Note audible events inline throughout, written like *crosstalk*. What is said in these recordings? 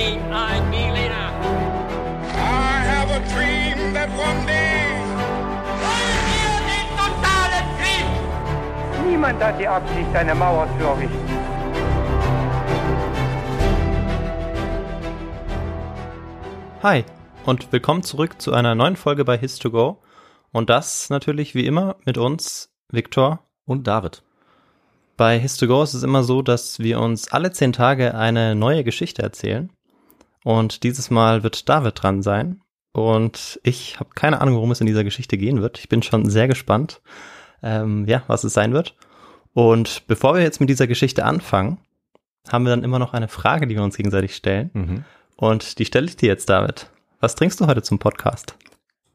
me leader. I have a dream that one day. Wollen wir den totalen Krieg? Niemand hat die Absicht, eine Mauer zu errichten. Hi und willkommen zurück zu einer neuen Folge bei His2Go. Und das natürlich wie immer mit uns, Viktor. und David. Bei His2Go ist es immer so, dass wir uns alle zehn Tage eine neue Geschichte erzählen. Und dieses Mal wird David dran sein. Und ich habe keine Ahnung, worum es in dieser Geschichte gehen wird. Ich bin schon sehr gespannt, ähm, ja, was es sein wird. Und bevor wir jetzt mit dieser Geschichte anfangen, haben wir dann immer noch eine Frage, die wir uns gegenseitig stellen. Mhm. Und die stelle ich dir jetzt, David. Was trinkst du heute zum Podcast?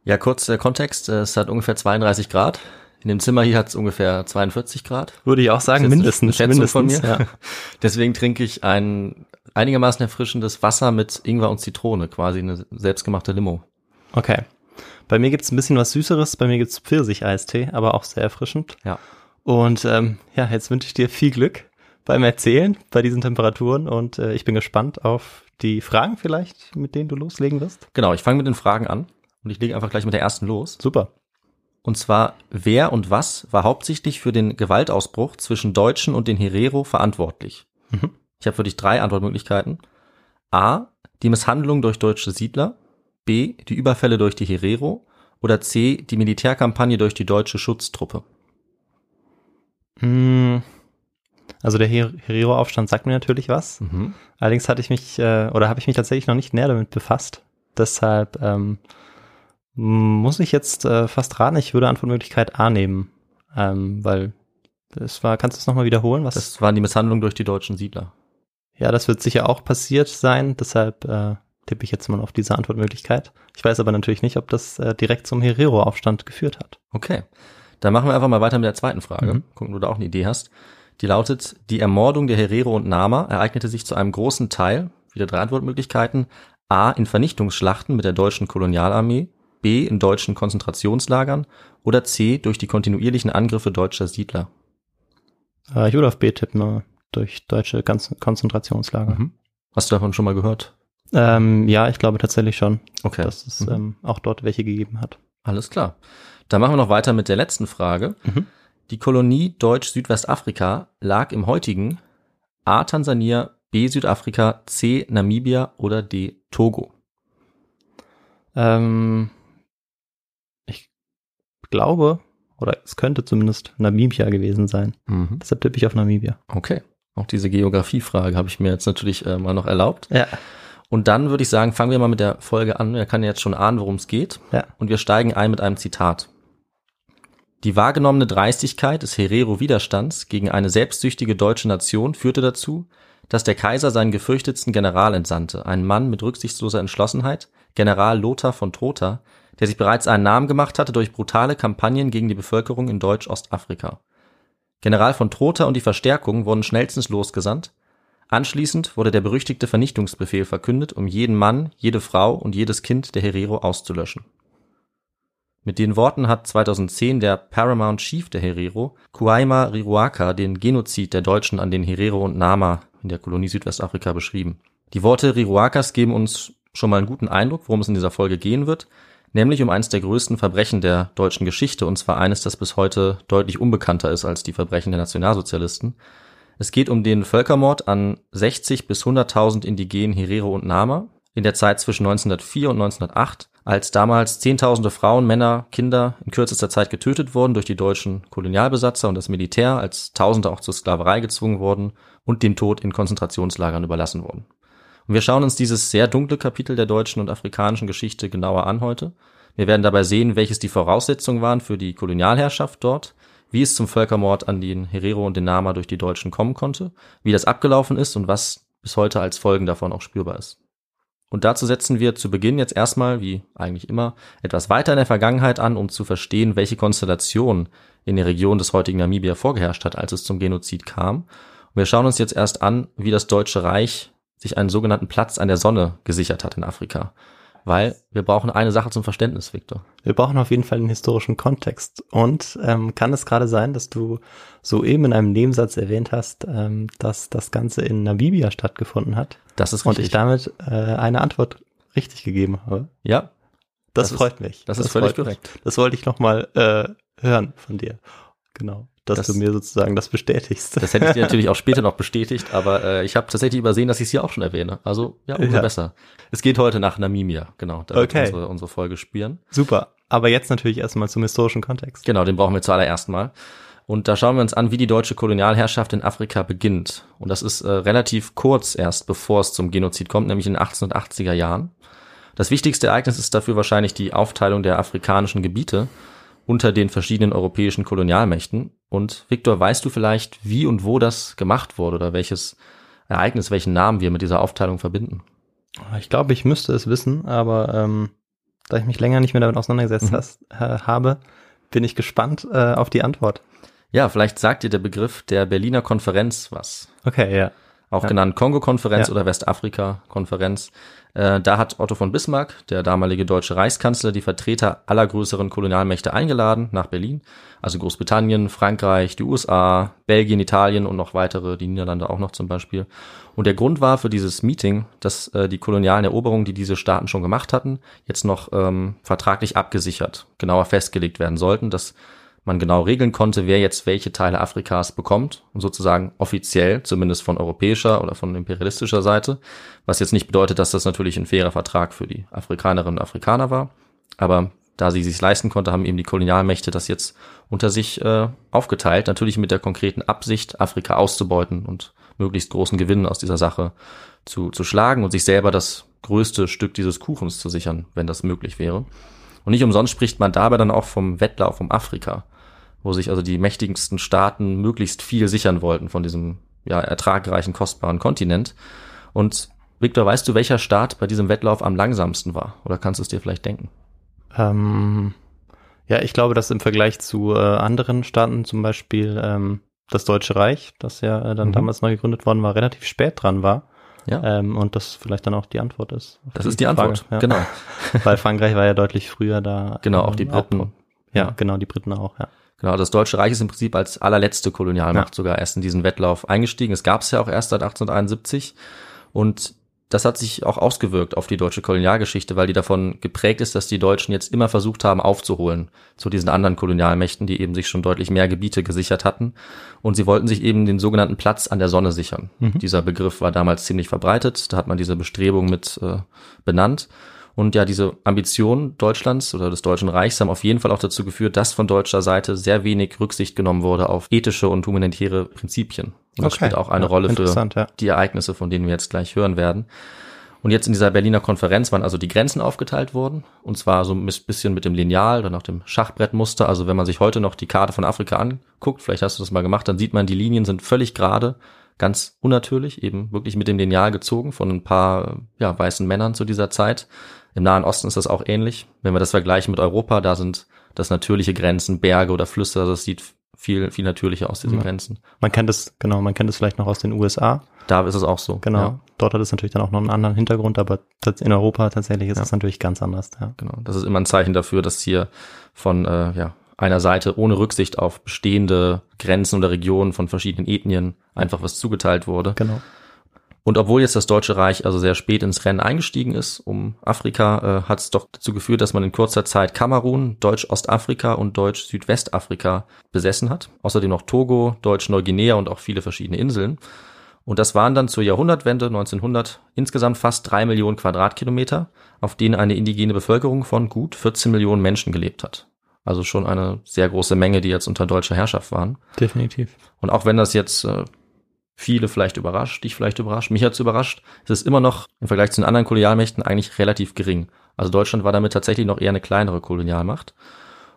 Ja, kurz der Kontext. äh, Es hat ungefähr 32 Grad. In dem Zimmer hier hat es ungefähr 42 Grad. Würde ich auch sagen, mindestens. mindestens, von mir. Ja. *laughs* Deswegen trinke ich ein einigermaßen erfrischendes Wasser mit Ingwer und Zitrone, quasi eine selbstgemachte Limo. Okay. Bei mir gibt's ein bisschen was Süßeres, bei mir gibt's Pfirsich-Eistee, aber auch sehr erfrischend. Ja. Und ähm, ja, jetzt wünsche ich dir viel Glück beim Erzählen bei diesen Temperaturen und äh, ich bin gespannt auf die Fragen vielleicht, mit denen du loslegen wirst. Genau, ich fange mit den Fragen an und ich lege einfach gleich mit der ersten los. Super. Und zwar, wer und was war hauptsächlich für den Gewaltausbruch zwischen Deutschen und den Herero verantwortlich? Mhm. Ich habe für dich drei Antwortmöglichkeiten. A. Die Misshandlung durch deutsche Siedler. B. Die Überfälle durch die Herero. Oder C. Die Militärkampagne durch die deutsche Schutztruppe. Mm, Also der Her Herero-Aufstand sagt mir natürlich was. Mhm. Allerdings hatte ich mich äh, oder habe ich mich tatsächlich noch nicht näher damit befasst. Deshalb ähm, muss ich jetzt äh, fast raten. Ich würde Antwortmöglichkeit A nehmen, ähm, weil das war. Kannst du es nochmal wiederholen? Was? Das waren die Misshandlungen durch die deutschen Siedler. ja, das wird sicher auch passiert sein. Deshalb äh, tippe ich jetzt mal auf diese Antwortmöglichkeit. Ich weiß aber natürlich nicht, ob das äh, direkt zum Herero-Aufstand geführt hat. Okay. Dann machen wir einfach mal weiter mit der zweiten Frage. Mhm. Gucken, ob du da auch eine Idee hast. Die lautet, die Ermordung der Herero und Nama ereignete sich zu einem großen Teil, wieder drei Antwortmöglichkeiten, A. in Vernichtungsschlachten mit der deutschen Kolonialarmee, B. in deutschen Konzentrationslagern oder C. durch die kontinuierlichen Angriffe deutscher Siedler. Äh, ich würde auf B tippen, äh, durch deutsche Kon Konzentrationslager. Mhm. Hast du davon schon mal gehört? Ähm, ja, ich glaube tatsächlich schon, Okay. dass es Mhm. ähm, auch dort welche gegeben hat. Alles klar. Dann machen wir noch weiter mit der letzten Frage. Mhm. Die Kolonie Deutsch-Südwestafrika lag im heutigen A. Tansania, B. Südafrika, C. Namibia oder D. Togo. Ähm, glaube, oder es könnte zumindest Namibia gewesen sein. Mhm. Deshalb tippe ich auf Namibia. Okay. Auch diese Geografiefrage habe ich mir jetzt natürlich äh, mal noch erlaubt. Ja. Und dann würde ich sagen, fangen wir mal mit der Folge an. Er kann ja jetzt schon ahnen, worum es geht. Ja. Und wir steigen ein mit einem Zitat. Die wahrgenommene Dreistigkeit des Herero-Widerstands gegen eine selbstsüchtige deutsche Nation führte dazu, dass der Kaiser seinen gefürchtetsten General entsandte, einen Mann mit rücksichtsloser Entschlossenheit, General Lothar von Trotha, der sich bereits einen Namen gemacht hatte durch brutale Kampagnen gegen die Bevölkerung in Deutsch-Ostafrika. General von Trotha und die Verstärkung wurden schnellstens losgesandt. Anschließend wurde der berüchtigte Vernichtungsbefehl verkündet, um jeden Mann, jede Frau und jedes Kind der Herero auszulöschen. Mit den Worten hat 2010 der Paramount Chief der Herero, Kuaima Riruaka, den Genozid der Deutschen an den Herero und Nama in der Kolonie Südwestafrika beschrieben. Die Worte Riruakas geben uns schon mal einen guten Eindruck, worum es in dieser Folge gehen wird, nämlich um eines der größten Verbrechen der deutschen Geschichte, und zwar eines, das bis heute deutlich unbekannter ist als die Verbrechen der Nationalsozialisten. Es geht um den Völkermord an 60 bis 100.000 indigenen Herero und Nama in der Zeit zwischen 1904 und 1908, als damals Zehntausende Frauen, Männer, Kinder in kürzester Zeit getötet wurden durch die deutschen Kolonialbesatzer und das Militär, als Tausende auch zur Sklaverei gezwungen wurden und dem Tod in Konzentrationslagern überlassen wurden. Und wir schauen uns dieses sehr dunkle Kapitel der deutschen und afrikanischen Geschichte genauer an heute. Wir werden dabei sehen, welches die Voraussetzungen waren für die Kolonialherrschaft dort, wie es zum Völkermord an den Herero und den Nama durch die Deutschen kommen konnte, wie das abgelaufen ist und was bis heute als Folgen davon auch spürbar ist. Und dazu setzen wir zu Beginn jetzt erstmal, wie eigentlich immer, etwas weiter in der Vergangenheit an, um zu verstehen, welche Konstellation in der Region des heutigen Namibia vorgeherrscht hat, als es zum Genozid kam. Und wir schauen uns jetzt erst an, wie das Deutsche Reich sich einen sogenannten Platz an der Sonne gesichert hat in Afrika. Weil wir brauchen eine Sache zum Verständnis, Victor. Wir brauchen auf jeden Fall den historischen Kontext. Und ähm, kann es gerade sein, dass du soeben in einem Nebensatz erwähnt hast, ähm, dass das Ganze in Namibia stattgefunden hat? Das ist Und richtig. ich damit äh, eine Antwort richtig gegeben habe. ja, Das, Das ist- freut mich. das ist völlig mich. korrekt. Das wollte ich nochmal äh, hören von dir. Genau. Dass Das- du mir sozusagen das bestätigst. das hätte ich dir natürlich auch *laughs* später noch bestätigt, aber äh, ich habe tatsächlich übersehen, dass ich es hier auch schon erwähne. Also ja, umso Ja. besser. Es geht heute nach Namibia, genau. Da wird Okay. unsere, unsere Folge spielen. Super. Aber jetzt natürlich erstmal zum historischen Kontext. Genau, den brauchen wir zuallererst mal. Und da schauen wir uns an, wie die deutsche Kolonialherrschaft in Afrika beginnt. Und das ist äh, relativ kurz erst, bevor es zum Genozid kommt, nämlich in den 1880er Jahren. Das wichtigste Ereignis ist dafür wahrscheinlich die Aufteilung der afrikanischen Gebiete unter den verschiedenen europäischen Kolonialmächten. Und Viktor, weißt du vielleicht, wie und wo das gemacht wurde oder welches Ereignis, welchen Namen wir mit dieser Aufteilung verbinden? Ich glaube, ich müsste es wissen, aber ähm, da ich mich länger nicht mehr damit auseinandergesetzt Mhm. hast, äh, habe, bin ich gespannt äh, auf die Antwort. Ja, vielleicht sagt dir der Begriff der Berliner Konferenz was. Okay, ja. Auch Ja. genannt Kongo-Konferenz Ja. oder Westafrika-Konferenz. Äh, da hat Otto von Bismarck, der damalige deutsche Reichskanzler, die Vertreter aller größeren Kolonialmächte eingeladen nach Berlin. Also Großbritannien, Frankreich, die USA, Belgien, Italien und noch weitere, die Niederlande auch noch zum Beispiel. Und der Grund war für dieses Meeting, dass äh, die kolonialen Eroberungen, die diese Staaten schon gemacht hatten, jetzt noch ähm, vertraglich abgesichert, genauer festgelegt werden sollten, dass man genau regeln konnte, wer jetzt welche Teile Afrikas bekommt sozusagen offiziell, zumindest von europäischer oder von imperialistischer Seite, was jetzt nicht bedeutet, dass das natürlich ein fairer Vertrag für die Afrikanerinnen und Afrikaner war, aber da sie sich leisten konnte, haben eben die Kolonialmächte das jetzt unter sich äh, aufgeteilt, natürlich mit der konkreten Absicht, Afrika auszubeuten und möglichst großen Gewinn aus dieser Sache zu, zu schlagen und sich selber das größte Stück dieses Kuchens zu sichern, wenn das möglich wäre. Und nicht umsonst spricht man dabei dann auch vom Wettlauf um Afrika, wo sich also die mächtigsten Staaten möglichst viel sichern wollten von diesem ja, ertragreichen, kostbaren Kontinent. Und Victor, weißt du, welcher Staat bei diesem Wettlauf am langsamsten war? Oder kannst du es dir vielleicht denken? Ähm, ja, ich glaube, dass im Vergleich zu äh, anderen Staaten, zum Beispiel ähm, das Deutsche Reich, das ja äh, dann Mhm. damals neu gegründet worden war, relativ spät dran war. Ja, Ähm, und das vielleicht dann auch die Antwort ist. das ist die Antwort. Frage, ja. Genau. *laughs* Weil Frankreich war ja deutlich früher da. Genau, auch die Briten. ja, Ja. genau, die Briten auch, ja. Genau, das Deutsche Reich ist im Prinzip als allerletzte Kolonialmacht sogar erst in diesen Wettlauf eingestiegen. Es gab es ja auch erst seit 1871 und das hat sich auch ausgewirkt auf die deutsche Kolonialgeschichte, weil die davon geprägt ist, dass die Deutschen jetzt immer versucht haben aufzuholen zu diesen anderen Kolonialmächten, die eben sich schon deutlich mehr Gebiete gesichert hatten. Und sie wollten sich eben den sogenannten Platz an der Sonne sichern. Dieser Begriff war damals ziemlich verbreitet. Da hat man diese Bestrebung mit äh, benannt. Und ja, diese Ambitionen Deutschlands oder des Deutschen Reichs haben auf jeden Fall auch dazu geführt, dass von deutscher Seite sehr wenig Rücksicht genommen wurde auf ethische und humanitäre Prinzipien. Und das Okay. spielt auch eine Ja, Rolle für ja. die Ereignisse, von denen wir jetzt gleich hören werden. Und jetzt in dieser Berliner Konferenz waren also die Grenzen aufgeteilt worden. Und zwar so ein bisschen mit dem Lineal oder nach dem Schachbrettmuster. Also wenn man sich heute noch die Karte von Afrika anguckt, vielleicht hast du das mal gemacht, dann sieht man, die Linien sind völlig gerade, ganz unnatürlich, eben wirklich mit dem Lineal gezogen von ein paar ja, weißen Männern zu dieser Zeit. Im Nahen Osten ist das auch ähnlich. Wenn wir das vergleichen mit Europa, da sind das natürliche Grenzen, Berge oder Flüsse, also das sieht viel, viel natürlicher aus, diese Ja. Grenzen. Man kennt es, genau, man kennt es vielleicht noch aus den USA. Da ist es auch so. Genau. Ja. Dort hat es natürlich dann auch noch einen anderen Hintergrund, aber in Europa tatsächlich ist Ja. es natürlich ganz anders, ja. Genau, das ist immer ein Zeichen dafür, dass hier von äh, ja, einer Seite ohne Rücksicht auf bestehende Grenzen oder Regionen von verschiedenen Ethnien einfach was zugeteilt wurde. Genau. Und obwohl jetzt das Deutsche Reich also sehr spät ins Rennen eingestiegen ist um Afrika, äh, hat es doch dazu geführt, dass man in kurzer Zeit Kamerun, Deutsch-Ostafrika und Deutsch-Südwestafrika besessen hat. Außerdem noch Togo, Deutsch-Neuguinea und auch viele verschiedene Inseln. Und das waren dann zur Jahrhundertwende 1900 insgesamt fast drei Millionen Quadratkilometer, auf denen eine indigene Bevölkerung von gut 14 Millionen Menschen gelebt hat. Also schon eine sehr große Menge, die jetzt unter deutscher Herrschaft waren. Definitiv. Und auch wenn das jetzt äh, viele vielleicht überrascht, dich vielleicht überrascht, mich hat's überrascht, ist es immer noch im Vergleich zu den anderen Kolonialmächten eigentlich relativ gering. Also Deutschland war damit tatsächlich noch eher eine kleinere Kolonialmacht.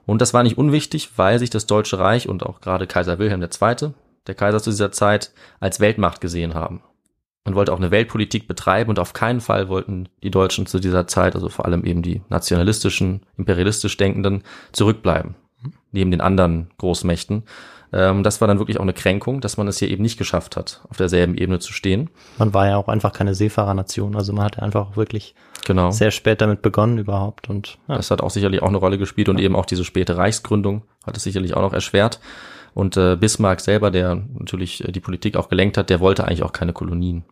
Und das war nicht unwichtig, weil sich das Deutsche Reich und auch gerade Kaiser Wilhelm II., der Kaiser zu dieser Zeit, als Weltmacht gesehen haben. Man wollte auch eine Weltpolitik betreiben und auf keinen Fall wollten die Deutschen zu dieser Zeit, also vor allem eben die nationalistischen, imperialistisch Denkenden, zurückbleiben. Neben den anderen Großmächten. Ähm, das war dann wirklich auch eine Kränkung, dass man es hier eben nicht geschafft hat, auf derselben Ebene zu stehen. Man war ja auch einfach keine Seefahrernation, also man hat einfach wirklich Genau. sehr spät damit begonnen überhaupt und ja. Das hat auch sicherlich auch eine Rolle gespielt und eben auch diese späte Reichsgründung hat es sicherlich auch noch erschwert. Und äh, Bismarck selber, der natürlich äh, die Politik auch gelenkt hat, der wollte eigentlich auch keine Kolonien.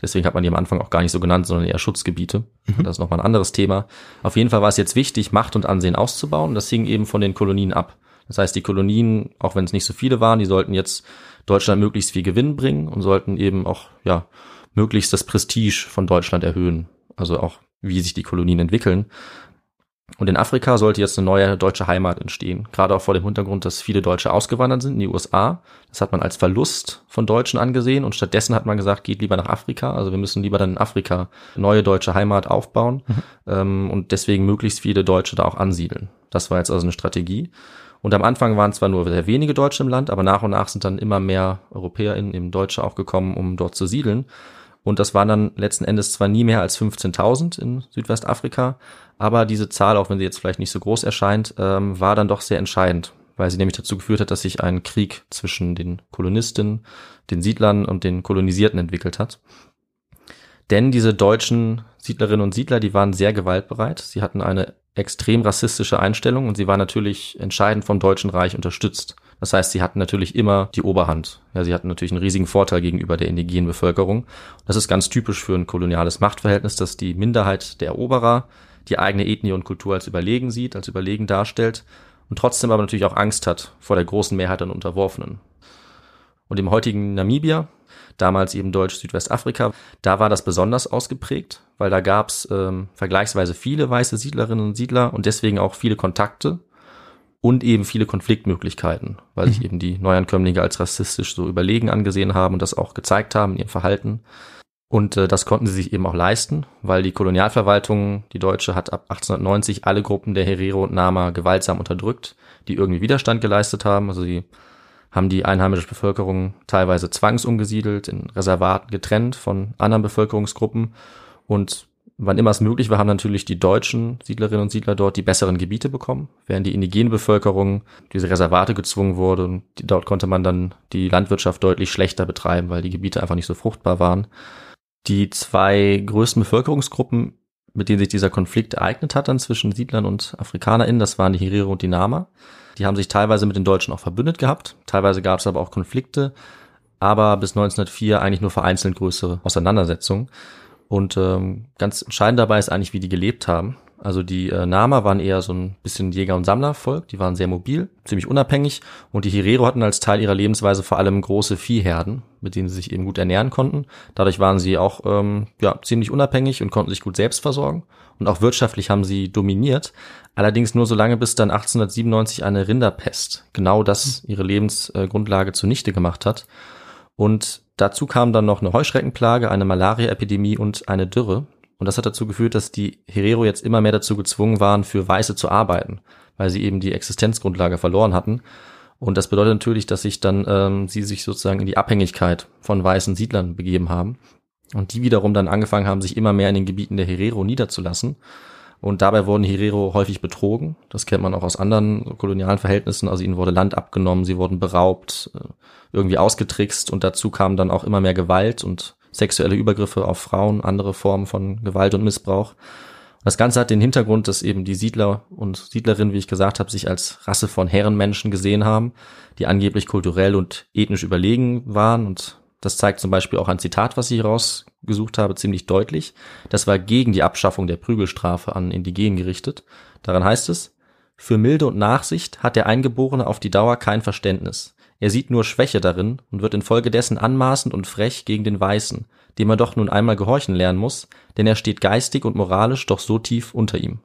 Deswegen hat man die am Anfang auch gar nicht so genannt, sondern eher Schutzgebiete. Das ist nochmal ein anderes Thema. Auf jeden Fall war es jetzt wichtig, Macht und Ansehen auszubauen. Das hing eben von den Kolonien ab. Das heißt, die Kolonien, auch wenn es nicht so viele waren, die sollten jetzt Deutschland möglichst viel Gewinn bringen und sollten eben auch, ja, möglichst das Prestige von Deutschland erhöhen. Also auch, wie sich die Kolonien entwickeln. Und in Afrika sollte jetzt eine neue deutsche Heimat entstehen. Gerade auch vor dem Hintergrund, dass viele Deutsche ausgewandert sind in die USA. Das hat man als Verlust von Deutschen angesehen und stattdessen hat man gesagt, geht lieber nach Afrika. Also wir müssen lieber dann in Afrika neue deutsche Heimat aufbauen ähm, und deswegen möglichst viele Deutsche da auch ansiedeln. Das war jetzt also eine Strategie. Und am Anfang waren zwar nur sehr wenige Deutsche im Land, aber nach und nach sind dann immer mehr EuropäerInnen, eben Deutsche auch gekommen, um dort zu siedeln. Und das waren dann letzten Endes zwar nie mehr als 15.000 in Südwestafrika, aber diese Zahl, auch wenn sie jetzt vielleicht nicht so groß erscheint, ähm, war dann doch sehr entscheidend, weil sie nämlich dazu geführt hat, dass sich ein Krieg zwischen den Kolonisten, den Siedlern und den Kolonisierten entwickelt hat. Denn diese deutschen Siedlerinnen und Siedler, die waren sehr gewaltbereit. Sie hatten eine extrem rassistische Einstellung und sie waren natürlich entscheidend vom Deutschen Reich unterstützt. Das heißt, sie hatten natürlich immer die Oberhand. Ja, sie hatten natürlich einen riesigen Vorteil gegenüber der indigenen Bevölkerung. Das ist ganz typisch für ein koloniales Machtverhältnis, dass die Minderheit der Eroberer die eigene Ethnie und Kultur als überlegen sieht, als überlegen darstellt und trotzdem aber natürlich auch Angst hat vor der großen Mehrheit an Unterworfenen. Und im heutigen Namibia, damals eben Deutsch-Südwestafrika, da war das besonders ausgeprägt, weil da gab es ähm, vergleichsweise viele weiße Siedlerinnen und Siedler und deswegen auch viele Kontakte und eben viele Konfliktmöglichkeiten, weil sich eben die Neuankömmlinge als rassistisch so überlegen angesehen haben und das auch gezeigt haben in ihrem Verhalten. Und äh, das konnten sie sich eben auch leisten, weil die Kolonialverwaltung, die deutsche, hat ab 1890 alle Gruppen der Herero und Nama gewaltsam unterdrückt, die irgendwie Widerstand geleistet haben. Also sie haben die einheimische Bevölkerung teilweise zwangsumgesiedelt, in Reservaten getrennt von anderen Bevölkerungsgruppen. Und wann immer es möglich war, haben natürlich die deutschen Siedlerinnen und Siedler dort die besseren Gebiete bekommen, während die indigene Bevölkerung diese Reservate gezwungen wurde und dort konnte man dann die Landwirtschaft deutlich schlechter betreiben, weil die Gebiete einfach nicht so fruchtbar waren. Die zwei größten Bevölkerungsgruppen, mit denen sich dieser Konflikt ereignet hat dann zwischen Siedlern und AfrikanerInnen, das waren die Herero und die Nama. Die haben sich teilweise mit den Deutschen auch verbündet gehabt, teilweise gab es aber auch Konflikte, aber bis 1904 eigentlich nur vereinzelt größere Auseinandersetzungen. Und ähm, ganz entscheidend dabei ist eigentlich, wie die gelebt haben. Also die äh, Nama waren eher so ein bisschen Jäger- und Sammlervolk, die waren sehr mobil, ziemlich unabhängig und die Herero hatten als Teil ihrer Lebensweise vor allem große Viehherden, mit denen sie sich eben gut ernähren konnten. Dadurch waren sie auch ähm, ja, ziemlich unabhängig und konnten sich gut selbst versorgen und auch wirtschaftlich haben sie dominiert, allerdings nur so lange bis dann 1897 eine Rinderpest genau das ihre Lebensgrundlage zunichte gemacht hat. Und dazu kam dann noch eine Heuschreckenplage, eine Malaria-Epidemie und eine Dürre. Und das hat dazu geführt, dass die Herero jetzt immer mehr dazu gezwungen waren, für Weiße zu arbeiten, weil sie eben die Existenzgrundlage verloren hatten. Und das bedeutet natürlich, dass sich dann ähm, sie sich sozusagen in die Abhängigkeit von weißen Siedlern begeben haben. Und die wiederum dann angefangen haben, sich immer mehr in den Gebieten der Herero niederzulassen. Und dabei wurden Herero häufig betrogen. Das kennt man auch aus anderen kolonialen Verhältnissen. Also ihnen wurde Land abgenommen, sie wurden beraubt, äh, irgendwie ausgetrickst und dazu kam dann auch immer mehr Gewalt und sexuelle Übergriffe auf Frauen, andere Formen von Gewalt und Missbrauch. Das Ganze hat den Hintergrund, dass eben die Siedler und Siedlerinnen, wie ich gesagt habe, sich als Rasse von Herrenmenschen gesehen haben, die angeblich kulturell und ethnisch überlegen waren. Und das zeigt zum Beispiel auch ein Zitat, was ich rausgesucht habe, ziemlich deutlich. Das war gegen die Abschaffung der Prügelstrafe an Indigenen gerichtet. Daran heißt es, für Milde und Nachsicht hat der Eingeborene auf die Dauer kein Verständnis. Er sieht nur Schwäche darin und wird infolgedessen anmaßend und frech gegen den Weißen, dem er doch nun einmal gehorchen lernen muss, denn er steht geistig und moralisch doch so tief unter ihm.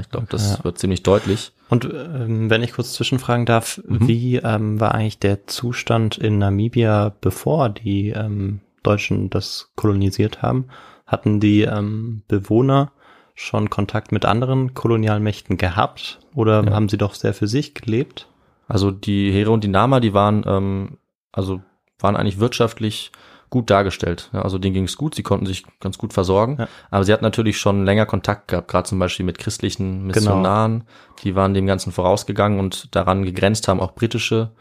Ich glaube, das Ja. wird ziemlich deutlich. Und ähm, wenn ich kurz zwischenfragen darf, Mhm. wie ähm, war eigentlich der Zustand in Namibia, bevor die ähm, Deutschen das kolonisiert haben? Hatten die ähm, Bewohner schon Kontakt mit anderen Kolonialmächten gehabt oder Ja. haben sie doch sehr für sich gelebt? Also die Here und die Nama, die waren ähm, also waren eigentlich wirtschaftlich gut dargestellt. Ja, also denen ging es gut, sie konnten sich ganz gut versorgen. Ja. Aber sie hatten natürlich schon länger Kontakt gehabt, gerade zum Beispiel mit christlichen Missionaren. Die waren dem Ganzen vorausgegangen und daran gegrenzt haben auch britische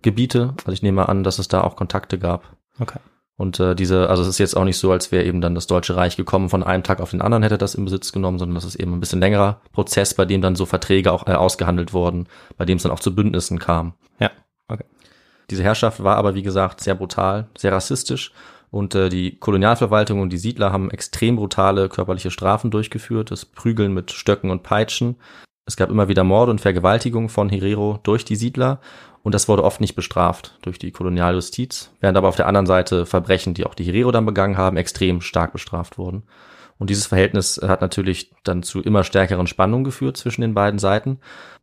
Gebiete. Also ich nehme an, dass es da auch Kontakte gab. Okay. Und äh, diese, also es ist jetzt auch nicht so, als wäre eben dann das Deutsche Reich gekommen, von einem Tag auf den anderen hätte das in Besitz genommen, sondern das ist eben ein bisschen längerer Prozess, bei dem dann so Verträge auch äh, ausgehandelt wurden, bei dem es dann auch zu Bündnissen kam. Ja. Diese Herrschaft war aber, wie gesagt, sehr brutal, sehr rassistisch und äh, die Kolonialverwaltung und die Siedler haben extrem brutale körperliche Strafen durchgeführt, das Prügeln mit Stöcken und Peitschen. Es gab immer wieder Morde und Vergewaltigungen von Herero durch die Siedler und das wurde oft nicht bestraft durch die Kolonialjustiz, während aber auf der anderen Seite Verbrechen, die auch die Herero dann begangen haben, extrem stark bestraft wurden. Und dieses Verhältnis hat natürlich dann zu immer stärkeren Spannungen geführt zwischen den beiden Seiten.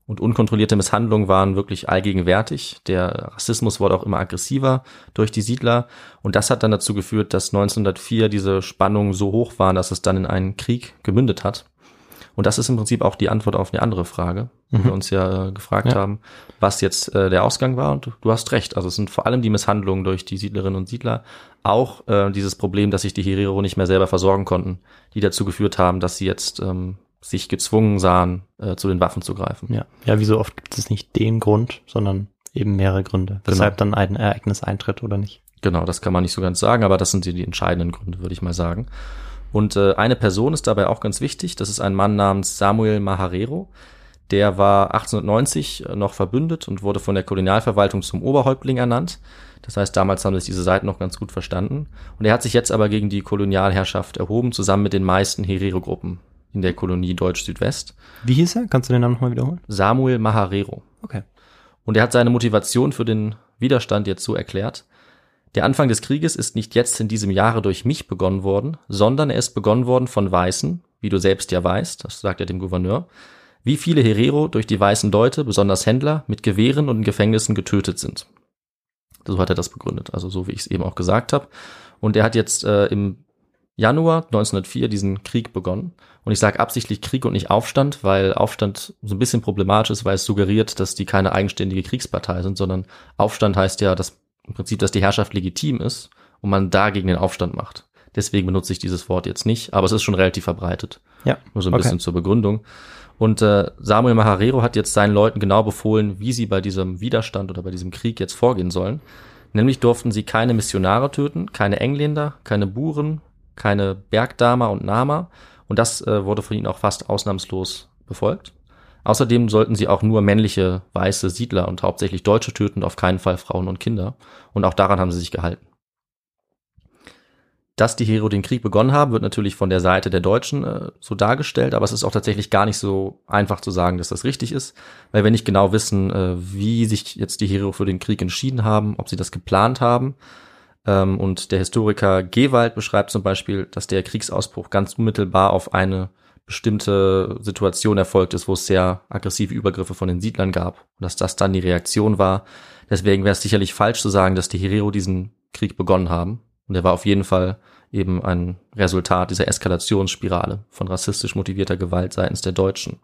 Und unkontrollierte Misshandlungen waren wirklich allgegenwärtig. Der Rassismus wurde auch immer aggressiver durch die Siedler. Und das hat dann dazu geführt, dass 1904 diese Spannungen so hoch waren, dass es dann in einen Krieg gemündet hat. Und das ist im Prinzip auch die Antwort auf eine andere Frage, wo Mhm. wir uns ja äh, gefragt Ja. haben, was jetzt äh, der Ausgang war. Und du, du hast recht. Also es sind vor allem die Misshandlungen durch die Siedlerinnen und Siedler, auch äh, dieses Problem, dass sich die Herero nicht mehr selber versorgen konnten, die dazu geführt haben, dass sie jetzt ähm, sich gezwungen sahen, äh, zu den Waffen zu greifen. Ja. Ja, wie so oft gibt es nicht den Grund, sondern eben mehrere Gründe, weshalb dann ein Ereignis eintritt oder nicht. Genau, das kann man nicht so ganz sagen, aber das sind die, die entscheidenden Gründe, würde ich mal sagen. Und äh, eine Person ist dabei auch ganz wichtig. Das ist ein Mann namens Samuel Maharero. Der war 1890 noch verbündet und wurde von der Kolonialverwaltung zum Oberhäuptling ernannt. Das heißt, damals haben sich diese Seiten noch ganz gut verstanden. Und er hat sich jetzt aber gegen die Kolonialherrschaft erhoben, zusammen mit den meisten Herero-Gruppen in der Kolonie Deutsch-Südwest. Wie hieß er? Kannst du den Namen nochmal wiederholen? Samuel Maharero. Okay. Und er hat seine Motivation für den Widerstand jetzt so erklärt. Der Anfang des Krieges ist nicht jetzt in diesem Jahre durch mich begonnen worden, sondern er ist begonnen worden von Weißen, wie du selbst ja weißt, das sagt er dem Gouverneur, wie viele Herero durch die weißen Leute, besonders Händler, mit Gewehren und in Gefängnissen getötet sind. So hat er das begründet, also so wie ich es eben auch gesagt habe. Und er hat jetzt äh, im Januar 1904 diesen Krieg begonnen. Und ich sage absichtlich Krieg und nicht Aufstand, weil Aufstand so ein bisschen problematisch ist, weil es suggeriert, dass die keine eigenständige Kriegspartei sind, sondern Aufstand heißt ja, dass im Prinzip, dass die Herrschaft legitim ist und man dagegen den Aufstand macht. Deswegen benutze ich dieses Wort jetzt nicht, aber es ist schon relativ verbreitet. Ja. Nur so ein Okay. bisschen zur Begründung. Und äh, Samuel Maharero hat jetzt seinen Leuten genau befohlen, wie sie bei diesem Widerstand oder bei diesem Krieg jetzt vorgehen sollen. Nämlich durften sie keine Missionare töten, keine Engländer, keine Buren, keine Bergdamer und Nama. Und das äh, wurde von ihnen auch fast ausnahmslos befolgt. Außerdem sollten sie auch nur männliche weiße Siedler und hauptsächlich Deutsche töten auf keinen Fall Frauen und Kinder. Und auch daran haben sie sich gehalten. Dass die Hero den Krieg begonnen haben, wird natürlich von der Seite der Deutschen äh, so dargestellt, aber es ist auch tatsächlich gar nicht so einfach zu sagen, dass das richtig ist, weil wir nicht genau wissen, äh, wie sich jetzt die Hero für den Krieg entschieden haben, ob sie das geplant haben. Ähm, und der Historiker Gewald beschreibt zum Beispiel, dass der Kriegsausbruch ganz unmittelbar auf eine bestimmte Situation erfolgt ist, wo es sehr aggressive Übergriffe von den Siedlern gab und dass das dann die Reaktion war. Deswegen wäre es sicherlich falsch zu sagen, dass die Herero diesen Krieg begonnen haben. Und er war auf jeden Fall eben ein Resultat dieser Eskalationsspirale von rassistisch motivierter Gewalt seitens der Deutschen.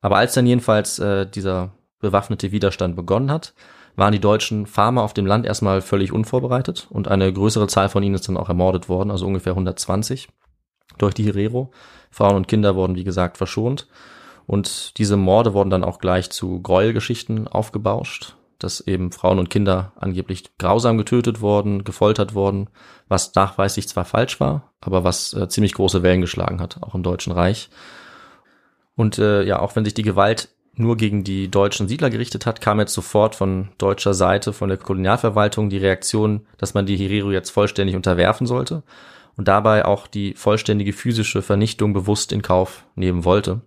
Aber als dann jedenfalls äh, dieser bewaffnete Widerstand begonnen hat, waren die deutschen Farmer auf dem Land erstmal völlig unvorbereitet und eine größere Zahl von ihnen ist dann auch ermordet worden, also ungefähr 120 durch die Herero. Frauen und Kinder wurden, wie gesagt, verschont. Und diese Morde wurden dann auch gleich zu Gräuelgeschichten aufgebauscht, dass eben Frauen und Kinder angeblich grausam getötet wurden, gefoltert wurden, was nachweislich zwar falsch war, aber was äh, ziemlich große Wellen geschlagen hat, auch im Deutschen Reich. Und äh, ja, auch wenn sich die Gewalt nur gegen die deutschen Siedler gerichtet hat, kam jetzt sofort von deutscher Seite, von der Kolonialverwaltung die Reaktion, dass man die Herero jetzt vollständig unterwerfen sollte und dabei auch die vollständige physische Vernichtung bewusst in Kauf nehmen wollte.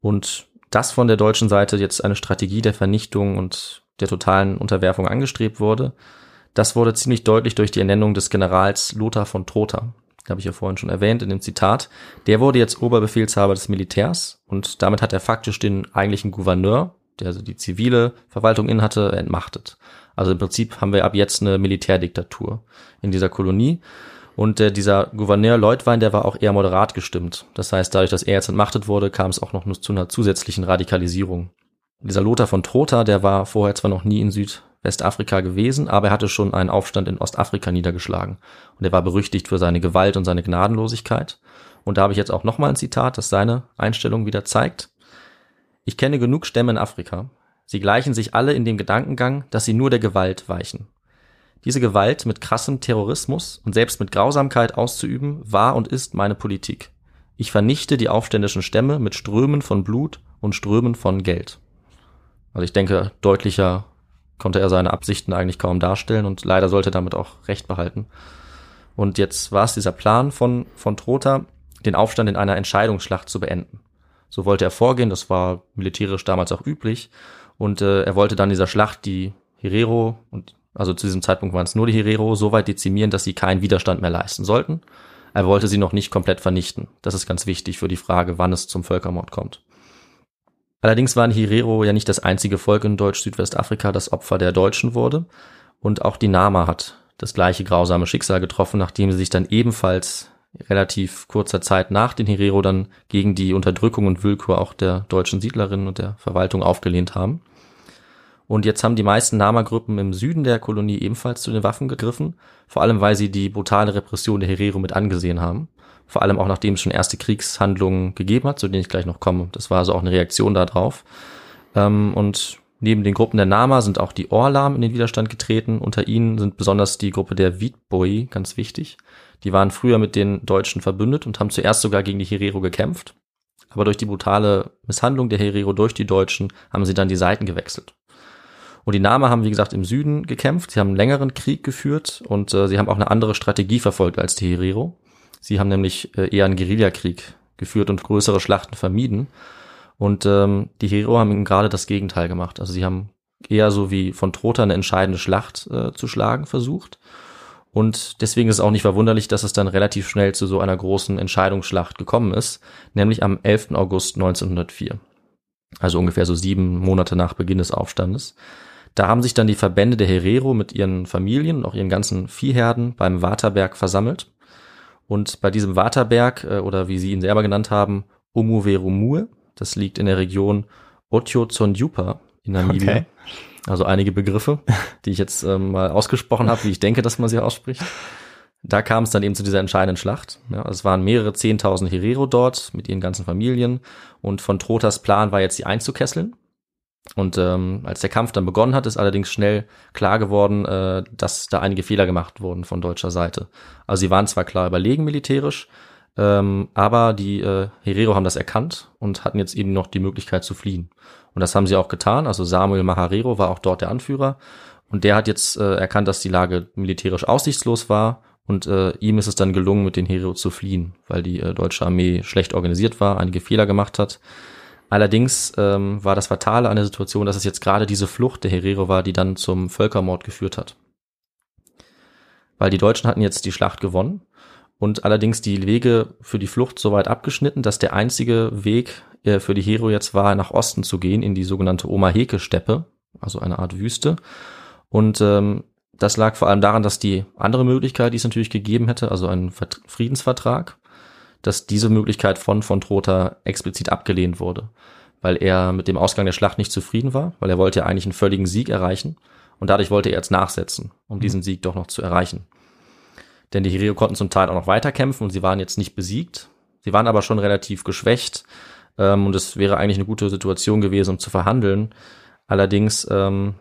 Und dass von der deutschen Seite jetzt eine Strategie der Vernichtung und der totalen Unterwerfung angestrebt wurde, das wurde ziemlich deutlich durch die Ernennung des Generals Lothar von Trotha. Habe ich ja vorhin schon erwähnt in dem Zitat. Der wurde jetzt Oberbefehlshaber des Militärs und damit hat er faktisch den eigentlichen Gouverneur, der also die zivile Verwaltung innehatte, entmachtet. Also im Prinzip haben wir ab jetzt eine Militärdiktatur in dieser Kolonie. Und äh, dieser Gouverneur Leutwein, der war auch eher moderat gestimmt. Das heißt, dadurch, dass er jetzt entmachtet wurde, kam es auch noch zu einer zusätzlichen Radikalisierung. Dieser Lothar von Trotha, der war vorher zwar noch nie in Süd Westafrika gewesen, aber er hatte schon einen Aufstand in Ostafrika niedergeschlagen. Und er war berüchtigt für seine Gewalt und seine Gnadenlosigkeit. Und da habe ich jetzt auch nochmal ein Zitat, das seine Einstellung wieder zeigt. Ich kenne genug Stämme in Afrika. Sie gleichen sich alle in dem Gedankengang, dass sie nur der Gewalt weichen. Diese Gewalt mit krassem Terrorismus und selbst mit Grausamkeit auszuüben, war und ist meine Politik. Ich vernichte die aufständischen Stämme mit Strömen von Blut und Strömen von Geld. Also ich denke, deutlicher konnte er seine Absichten eigentlich kaum darstellen und leider sollte er damit auch Recht behalten. Und jetzt war es dieser Plan von, von Trotha, den Aufstand in einer Entscheidungsschlacht zu beenden. So wollte er vorgehen, das war militärisch damals auch üblich. Und äh, er wollte dann dieser Schlacht die Herero, und also zu diesem Zeitpunkt waren es nur die Herero, so weit dezimieren, dass sie keinen Widerstand mehr leisten sollten. Er wollte sie noch nicht komplett vernichten. Das ist ganz wichtig für die Frage, wann es zum Völkermord kommt. Allerdings waren Herero ja nicht das einzige Volk in Deutsch-Südwestafrika, das Opfer der Deutschen wurde. Und auch die Nama hat das gleiche grausame Schicksal getroffen, nachdem sie sich dann ebenfalls relativ kurzer Zeit nach den Herero dann gegen die Unterdrückung und Willkür auch der deutschen Siedlerinnen und der Verwaltung aufgelehnt haben. Und jetzt haben die meisten Nama-Gruppen im Süden der Kolonie ebenfalls zu den Waffen gegriffen, vor allem weil sie die brutale Repression der Herero mit angesehen haben. Vor allem auch nachdem es schon erste Kriegshandlungen gegeben hat, zu denen ich gleich noch komme. Das war also auch eine Reaktion darauf. Ähm, und neben den Gruppen der Nama sind auch die Orlam in den Widerstand getreten. Unter ihnen sind besonders die Gruppe der Witboi ganz wichtig. Die waren früher mit den Deutschen verbündet und haben zuerst sogar gegen die Herero gekämpft. Aber durch die brutale Misshandlung der Herero durch die Deutschen haben sie dann die Seiten gewechselt. Und die Nama haben, wie gesagt, im Süden gekämpft. Sie haben einen längeren Krieg geführt und äh, sie haben auch eine andere Strategie verfolgt als die Herero. Sie haben nämlich äh, eher einen Guerillakrieg geführt und größere Schlachten vermieden. Und ähm, die Herero haben gerade das Gegenteil gemacht. Also sie haben eher so wie von Trotha eine entscheidende Schlacht äh, zu schlagen versucht und deswegen ist es auch nicht verwunderlich, dass es dann relativ schnell zu so einer großen Entscheidungsschlacht gekommen ist, nämlich am 11. August 1904. Also ungefähr so sieben Monate nach Beginn des Aufstandes. Da haben sich dann die Verbände der Herero mit ihren Familien und auch ihren ganzen Viehherden beim Waterberg versammelt. Und bei diesem Waterberg, äh, oder wie sie ihn selber genannt haben, Omuverumue, das liegt in der Region Otyozonjupa in Namibia. Okay. Also einige Begriffe, *laughs* die ich jetzt ähm, mal ausgesprochen habe, wie ich denke, dass man sie ausspricht. Da kam es dann eben zu dieser entscheidenden Schlacht. Ja, es waren mehrere Zehntausend Herero dort mit ihren ganzen Familien und von Trotas Plan war jetzt sie einzukesseln. Und ähm, als der Kampf dann begonnen hat, ist allerdings schnell klar geworden, äh, dass da einige Fehler gemacht wurden von deutscher Seite. Also sie waren zwar klar überlegen militärisch, ähm, aber die äh, Herero haben das erkannt und hatten jetzt eben noch die Möglichkeit zu fliehen. Und das haben sie auch getan. Also Samuel Maharero war auch dort der Anführer. Und der hat jetzt äh, erkannt, dass die Lage militärisch aussichtslos war. Und äh, ihm ist es dann gelungen, mit den Herero zu fliehen, weil die äh, deutsche Armee schlecht organisiert war, einige Fehler gemacht hat. Allerdings ähm, war das Fatale an der Situation, dass es jetzt gerade diese Flucht der Herero war, die dann zum Völkermord geführt hat. Weil die Deutschen hatten jetzt die Schlacht gewonnen und allerdings die Wege für die Flucht so weit abgeschnitten, dass der einzige Weg äh, für die Hero jetzt war, nach Osten zu gehen, in die sogenannte Omaheke-Steppe, also eine Art Wüste. Und ähm, das lag vor allem daran, dass die andere Möglichkeit, die es natürlich gegeben hätte, also ein Friedensvertrag, dass diese Möglichkeit von von Trotha explizit abgelehnt wurde, weil er mit dem Ausgang der Schlacht nicht zufrieden war, weil er wollte ja eigentlich einen völligen Sieg erreichen und dadurch wollte er jetzt nachsetzen, um mhm. diesen Sieg doch noch zu erreichen. Denn die Herero konnten zum Teil auch noch weiterkämpfen und sie waren jetzt nicht besiegt. Sie waren aber schon relativ geschwächt ähm, und es wäre eigentlich eine gute Situation gewesen, um zu verhandeln. Allerdings ähm,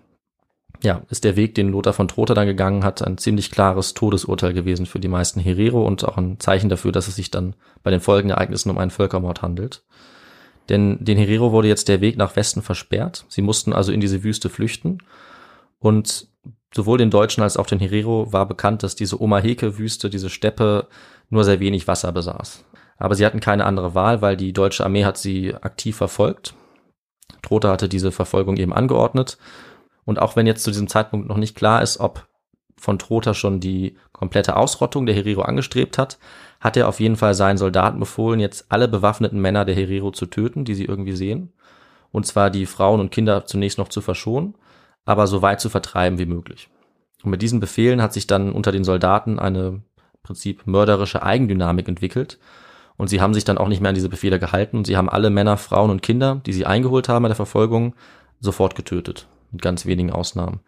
ja, ist der Weg, den Lothar von Trotha dann gegangen hat, ein ziemlich klares Todesurteil gewesen für die meisten Herero und auch ein Zeichen dafür, dass es sich dann bei den Folgenereignissen um einen Völkermord handelt. Denn den Herero wurde jetzt der Weg nach Westen versperrt. Sie mussten also in diese Wüste flüchten. Und sowohl den Deutschen als auch den Herero war bekannt, dass diese Omaheke-Wüste, diese Steppe, nur sehr wenig Wasser besaß. Aber sie hatten keine andere Wahl, weil die deutsche Armee hat sie aktiv verfolgt. Trotha hatte diese Verfolgung eben angeordnet. Und auch wenn jetzt zu diesem Zeitpunkt noch nicht klar ist, ob von Trotha schon die komplette Ausrottung der Herero angestrebt hat, hat er auf jeden Fall seinen Soldaten befohlen, jetzt alle bewaffneten Männer der Herero zu töten, die sie irgendwie sehen. Und zwar die Frauen und Kinder zunächst noch zu verschonen, aber so weit zu vertreiben wie möglich. Und mit diesen Befehlen hat sich dann unter den Soldaten eine im Prinzip mörderische Eigendynamik entwickelt, und sie haben sich dann auch nicht mehr an diese Befehle gehalten und sie haben alle Männer, Frauen und Kinder, die sie eingeholt haben bei der Verfolgung, sofort getötet. Mit ganz wenigen Ausnahmen.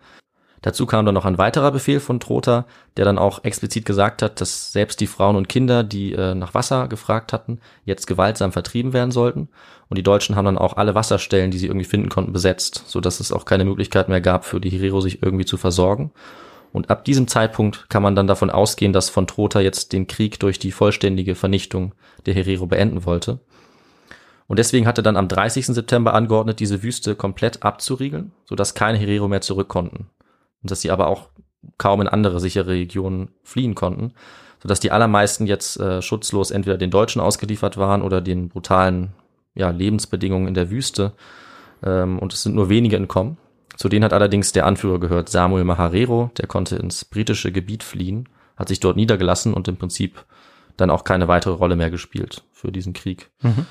Dazu kam dann noch ein weiterer Befehl von Trotha, der dann auch explizit gesagt hat, dass selbst die Frauen und Kinder, die äh, nach Wasser gefragt hatten, jetzt gewaltsam vertrieben werden sollten. Und die Deutschen haben dann auch alle Wasserstellen, die sie irgendwie finden konnten, besetzt, so dass es auch keine Möglichkeit mehr gab, für die Herero sich irgendwie zu versorgen. Und ab diesem Zeitpunkt kann man dann davon ausgehen, dass von Trotha jetzt den Krieg durch die vollständige Vernichtung der Herero beenden wollte. Und deswegen hat er dann am 30. September angeordnet, diese Wüste komplett abzuriegeln, sodass keine Herero mehr zurück konnten. Und dass sie aber auch kaum in andere sichere Regionen fliehen konnten, sodass die allermeisten jetzt äh, schutzlos entweder den Deutschen ausgeliefert waren oder den brutalen ja, Lebensbedingungen in der Wüste. Ähm, und es sind nur wenige entkommen. Zu denen hat allerdings der Anführer gehört, Samuel Maharero, der konnte ins britische Gebiet fliehen, hat sich dort niedergelassen und im Prinzip dann auch keine weitere Rolle mehr gespielt für diesen Krieg. Mhm.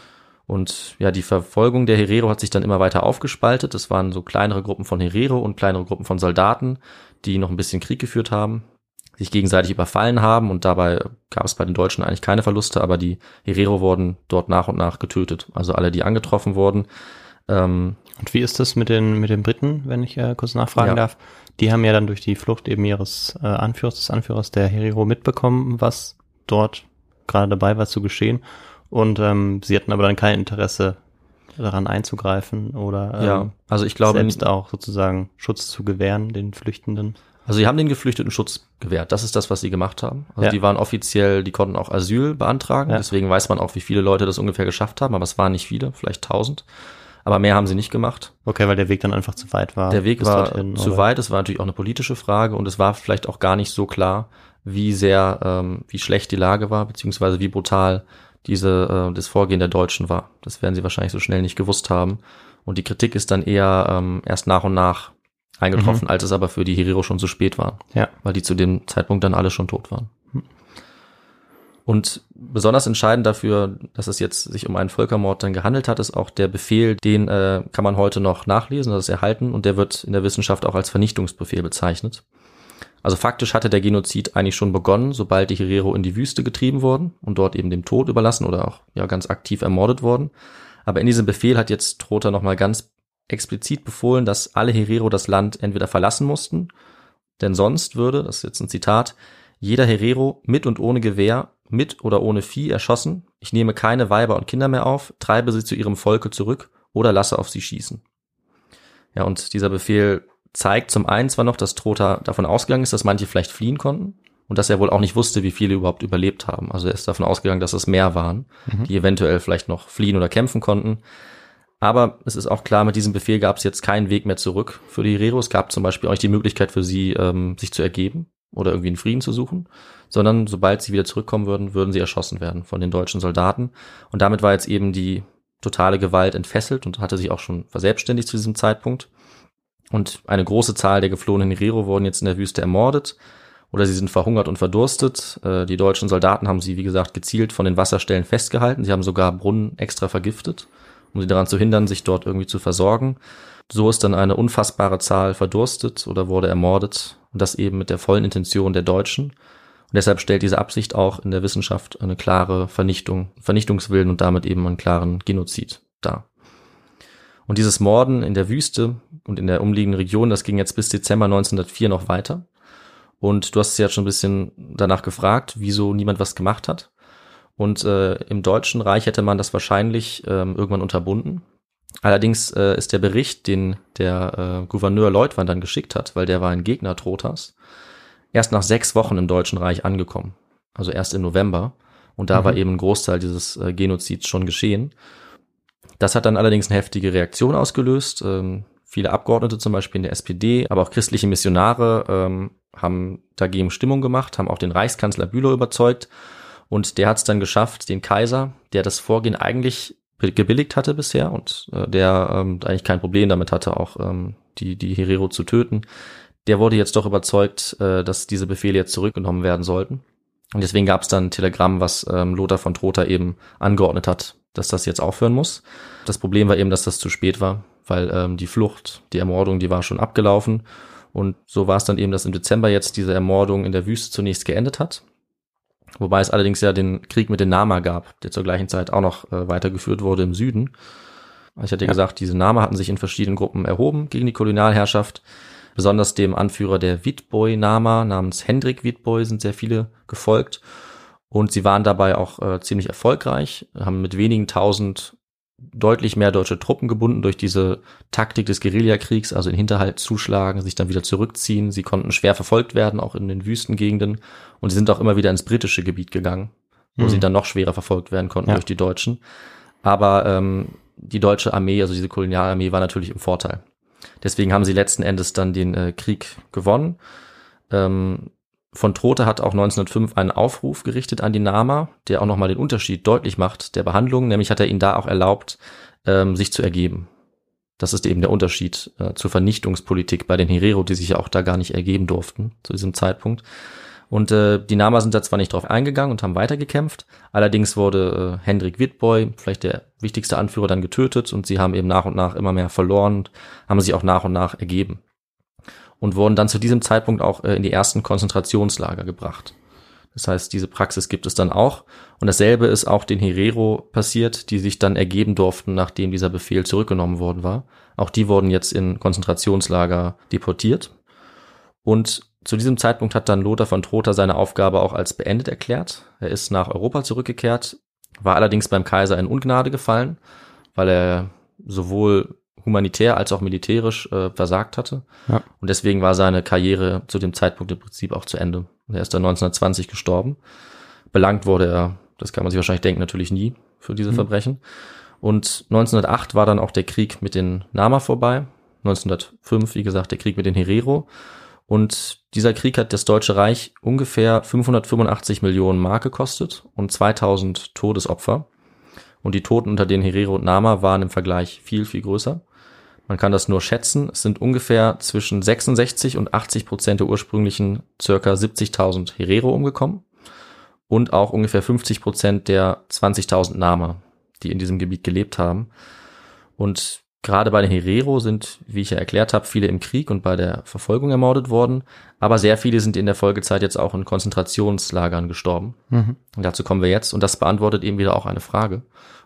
Und ja, die Verfolgung der Herero hat sich dann immer weiter aufgespaltet. Es waren so kleinere Gruppen von Herero und kleinere Gruppen von Soldaten, die noch ein bisschen Krieg geführt haben, sich gegenseitig überfallen haben und dabei gab es bei den Deutschen eigentlich keine Verluste, aber die Herero wurden dort nach und nach getötet. Also alle, die angetroffen wurden. Ähm, und wie ist das mit den, mit den Briten, wenn ich äh, kurz nachfragen ja. darf? Die haben ja dann durch die Flucht eben ihres äh, Anführers, des Anführers der Herero mitbekommen, was dort gerade dabei war zu geschehen und ähm, sie hatten aber dann kein Interesse daran einzugreifen oder ähm, ja, also ich glaube selbst auch sozusagen Schutz zu gewähren den Flüchtenden. Also sie haben den Geflüchteten Schutz gewährt. Das ist das, was sie gemacht haben. Also ja. die waren offiziell, die konnten auch Asyl beantragen. Ja. Deswegen weiß man auch, wie viele Leute das ungefähr geschafft haben. Aber es waren nicht viele, vielleicht tausend. Aber mehr haben sie nicht gemacht. Okay, weil der Weg dann einfach zu weit war. Der Weg war dorthin, zu oder? weit. Es war natürlich auch eine politische Frage und es war vielleicht auch gar nicht so klar, wie sehr, ähm, wie schlecht die Lage war, beziehungsweise wie brutal diese, äh, das Vorgehen der Deutschen war. Das werden sie wahrscheinlich so schnell nicht gewusst haben. Und die Kritik ist dann eher ähm, erst nach und nach eingetroffen, mhm. als es aber für die Herero schon zu spät war. Ja. Weil die zu dem Zeitpunkt dann alle schon tot waren. Und besonders entscheidend dafür, dass es jetzt sich um einen Völkermord dann gehandelt hat, ist auch der Befehl, den äh, kann man heute noch nachlesen, das ist erhalten und der wird in der Wissenschaft auch als Vernichtungsbefehl bezeichnet. Also faktisch hatte der Genozid eigentlich schon begonnen, sobald die Herero in die Wüste getrieben wurden und dort eben dem Tod überlassen oder auch ja ganz aktiv ermordet worden. Aber in diesem Befehl hat jetzt Trotha nochmal ganz explizit befohlen, dass alle Herero das Land entweder verlassen mussten, denn sonst würde, das ist jetzt ein Zitat, jeder Herero mit und ohne Gewehr, mit oder ohne Vieh erschossen, ich nehme keine Weiber und Kinder mehr auf, treibe sie zu ihrem Volke zurück oder lasse auf sie schießen. Ja, und dieser Befehl zeigt zum einen zwar noch, dass Trotha davon ausgegangen ist, dass manche vielleicht fliehen konnten und dass er wohl auch nicht wusste, wie viele überhaupt überlebt haben. Also er ist davon ausgegangen, dass es mehr waren, mhm. die eventuell vielleicht noch fliehen oder kämpfen konnten. Aber es ist auch klar, mit diesem Befehl gab es jetzt keinen Weg mehr zurück für die Herero. Es gab zum Beispiel auch nicht die Möglichkeit für sie, ähm, sich zu ergeben oder irgendwie einen Frieden zu suchen, sondern sobald sie wieder zurückkommen würden, würden sie erschossen werden von den deutschen Soldaten. Und damit war jetzt eben die totale Gewalt entfesselt und hatte sich auch schon verselbstständigt zu diesem Zeitpunkt. Und eine große Zahl der geflohenen Herero wurden jetzt in der Wüste ermordet oder sie sind verhungert und verdurstet. Äh, die deutschen Soldaten haben sie, wie gesagt, gezielt von den Wasserstellen festgehalten. Sie haben sogar Brunnen extra vergiftet, um sie daran zu hindern, sich dort irgendwie zu versorgen. So ist dann eine unfassbare Zahl verdurstet oder wurde ermordet. Und das eben mit der vollen Intention der Deutschen. Und deshalb stellt diese Absicht auch in der Wissenschaft eine klare Vernichtung, Vernichtungswillen und damit eben einen klaren Genozid dar. Und dieses Morden in der Wüste und in der umliegenden Region, das ging jetzt bis Dezember 1904 noch weiter. Und du hast es ja schon ein bisschen danach gefragt, wieso niemand was gemacht hat. Und äh, im Deutschen Reich hätte man das wahrscheinlich ähm, irgendwann unterbunden. Allerdings äh, ist der Bericht, den der äh, Gouverneur Leutwein dann geschickt hat, weil der war ein Gegner Trotas, erst nach sechs Wochen im Deutschen Reich angekommen. Also erst im November. Und da mhm. war eben ein Großteil dieses äh, Genozids schon geschehen. Das hat dann allerdings eine heftige Reaktion ausgelöst. Ähm, viele Abgeordnete, zum Beispiel in der SPD, aber auch christliche Missionare ähm, haben dagegen Stimmung gemacht, haben auch den Reichskanzler Bülow überzeugt. Und der hat es dann geschafft, den Kaiser, der das Vorgehen eigentlich gebilligt hatte bisher und äh, der ähm, eigentlich kein Problem damit hatte, auch ähm, die, die Herero zu töten, der wurde jetzt doch überzeugt, äh, dass diese Befehle jetzt zurückgenommen werden sollten. Und deswegen gab es dann ein Telegramm, was ähm, Lothar von Trotha eben angeordnet hat, dass das jetzt aufhören muss. Das Problem war eben, dass das zu spät war, weil ähm, die Flucht, die Ermordung, die war schon abgelaufen. Und so war es dann eben, dass im Dezember jetzt diese Ermordung in der Wüste zunächst geendet hat. Wobei es allerdings ja den Krieg mit den Nama gab, der zur gleichen Zeit auch noch äh, weitergeführt wurde im Süden. Ich hatte ja. gesagt, diese Nama hatten sich in verschiedenen Gruppen erhoben gegen die Kolonialherrschaft. Besonders dem Anführer der Witboy-Nama namens Hendrik Witboy sind sehr viele gefolgt. Und sie waren dabei auch äh, ziemlich erfolgreich, haben mit wenigen tausend deutlich mehr deutsche Truppen gebunden durch diese Taktik des Guerillakriegs, also in Hinterhalt zuschlagen, sich dann wieder zurückziehen. Sie konnten schwer verfolgt werden, auch in den Wüstengegenden. Und sie sind auch immer wieder ins britische Gebiet gegangen, wo Mhm. sie dann noch schwerer verfolgt werden konnten Ja. durch die Deutschen. Aber ähm, die deutsche Armee, also diese Kolonialarmee, war natürlich im Vorteil. Deswegen haben sie letzten Endes dann den äh, Krieg gewonnen. Ähm, von Trotha hat auch 1905 einen Aufruf gerichtet an die Nama, der auch nochmal den Unterschied deutlich macht der Behandlung. Nämlich hat er ihnen da auch erlaubt, ähm, sich zu ergeben. Das ist eben der Unterschied äh, zur Vernichtungspolitik bei den Herero, die sich ja auch da gar nicht ergeben durften zu diesem Zeitpunkt. Und äh, die Nama sind da zwar nicht drauf eingegangen und haben weitergekämpft, allerdings wurde äh, Hendrik Witboy, vielleicht der wichtigste Anführer, dann getötet und sie haben eben nach und nach immer mehr verloren und haben sich auch nach und nach ergeben und wurden dann zu diesem Zeitpunkt auch äh, in die ersten Konzentrationslager gebracht. Das heißt, diese Praxis gibt es dann auch. Und dasselbe ist auch den Herero passiert, die sich dann ergeben durften, nachdem dieser Befehl zurückgenommen worden war. Auch die wurden jetzt in Konzentrationslager deportiert. Und zu diesem Zeitpunkt hat dann Lothar von Trotha seine Aufgabe auch als beendet erklärt. Er ist nach Europa zurückgekehrt, war allerdings beim Kaiser in Ungnade gefallen, weil er sowohl humanitär als auch militärisch äh, versagt hatte. Ja. Und deswegen war seine Karriere zu dem Zeitpunkt im Prinzip auch zu Ende. Er ist dann 1920 gestorben. Belangt wurde er, das kann man sich wahrscheinlich denken, natürlich nie für diese Mhm. Verbrechen. Und 1908 war dann auch der Krieg mit den Nama vorbei. 1905, wie gesagt, der Krieg mit den Herero. Und dieser Krieg hat das Deutsche Reich ungefähr 585 Millionen Mark gekostet und 2000 Todesopfer. Und die Toten unter den Herero und Nama waren im Vergleich viel, viel größer. Man kann das nur schätzen. Es sind ungefähr zwischen 66 und 80 Prozent der ursprünglichen circa 70.000 Herero umgekommen und auch ungefähr 50 Prozent der 20.000 Nama, die in diesem Gebiet gelebt haben. Und gerade bei den Herero sind, wie ich ja erklärt habe, viele im Krieg und bei der Verfolgung ermordet worden, aber sehr viele sind in der Folgezeit jetzt auch in Konzentrationslagern gestorben. Mhm. Und dazu kommen wir jetzt und das beantwortet eben wieder auch eine Frage.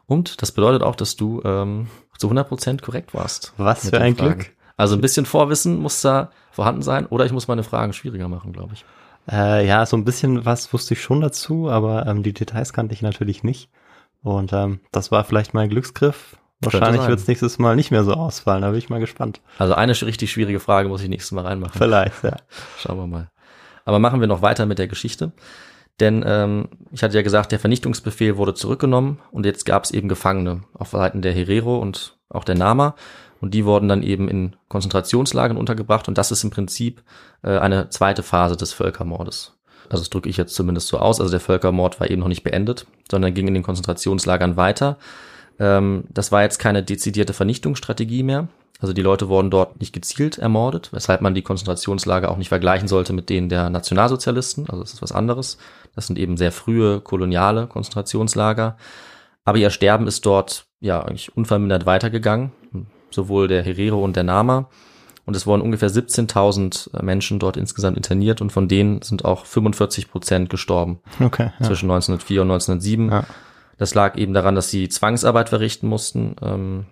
Und das bedeutet auch, dass du ähm, zu 100% korrekt warst. Was für ein Fragen. Glück. Also ein bisschen Vorwissen muss da vorhanden sein oder ich muss meine Fragen schwieriger machen, glaube ich. Äh, ja, so ein bisschen was wusste ich schon dazu, aber ähm, die Details kannte ich natürlich nicht. Und ähm, das war vielleicht mein Glücksgriff. Wahrscheinlich wird es nächstes Mal nicht mehr so ausfallen, da bin ich mal gespannt. Also eine richtig schwierige Frage muss ich nächstes Mal reinmachen. Vielleicht, ja. *laughs* Schauen wir mal. Aber machen wir noch weiter mit der Geschichte. Denn ähm, ich hatte ja gesagt, der Vernichtungsbefehl wurde zurückgenommen und jetzt gab es eben Gefangene auf Seiten der Herero und auch der Nama. Und die wurden dann eben in Konzentrationslagern untergebracht und das ist im Prinzip äh, eine zweite Phase des Völkermordes. Also das drücke ich jetzt zumindest so aus. Also der Völkermord war eben noch nicht beendet, sondern ging in den Konzentrationslagern weiter. Ähm, das war jetzt keine dezidierte Vernichtungsstrategie mehr. Also die Leute wurden dort nicht gezielt ermordet, weshalb man die Konzentrationslager auch nicht vergleichen sollte mit denen der Nationalsozialisten. Also das ist was anderes. Das sind eben sehr frühe koloniale Konzentrationslager. Aber ihr Sterben ist dort ja eigentlich unvermindert weitergegangen. Sowohl der Herero und der Nama. Und es wurden ungefähr 17.000 Menschen dort insgesamt interniert und von denen sind auch 45 Prozent gestorben Okay. Ja. zwischen 1904 und 1907. Ja. Das lag eben daran, dass sie Zwangsarbeit verrichten mussten, ähm,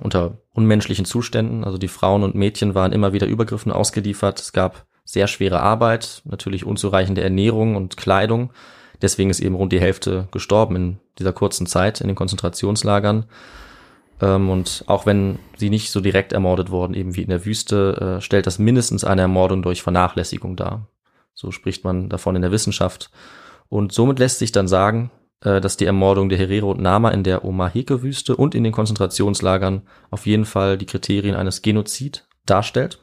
unter unmenschlichen Zuständen. Also die Frauen und Mädchen waren immer wieder Übergriffen ausgeliefert. Es gab sehr schwere Arbeit, natürlich unzureichende Ernährung und Kleidung. Deswegen ist eben rund die Hälfte gestorben in dieser kurzen Zeit in den Konzentrationslagern. Ähm, und auch wenn sie nicht so direkt ermordet wurden, eben wie in der Wüste, äh, stellt das mindestens eine Ermordung durch Vernachlässigung dar. So spricht man davon in der Wissenschaft. Und somit lässt sich dann sagen, dass die Ermordung der Herero und Nama in der Omaheke-Wüste und in den Konzentrationslagern auf jeden Fall die Kriterien eines Genozid darstellt.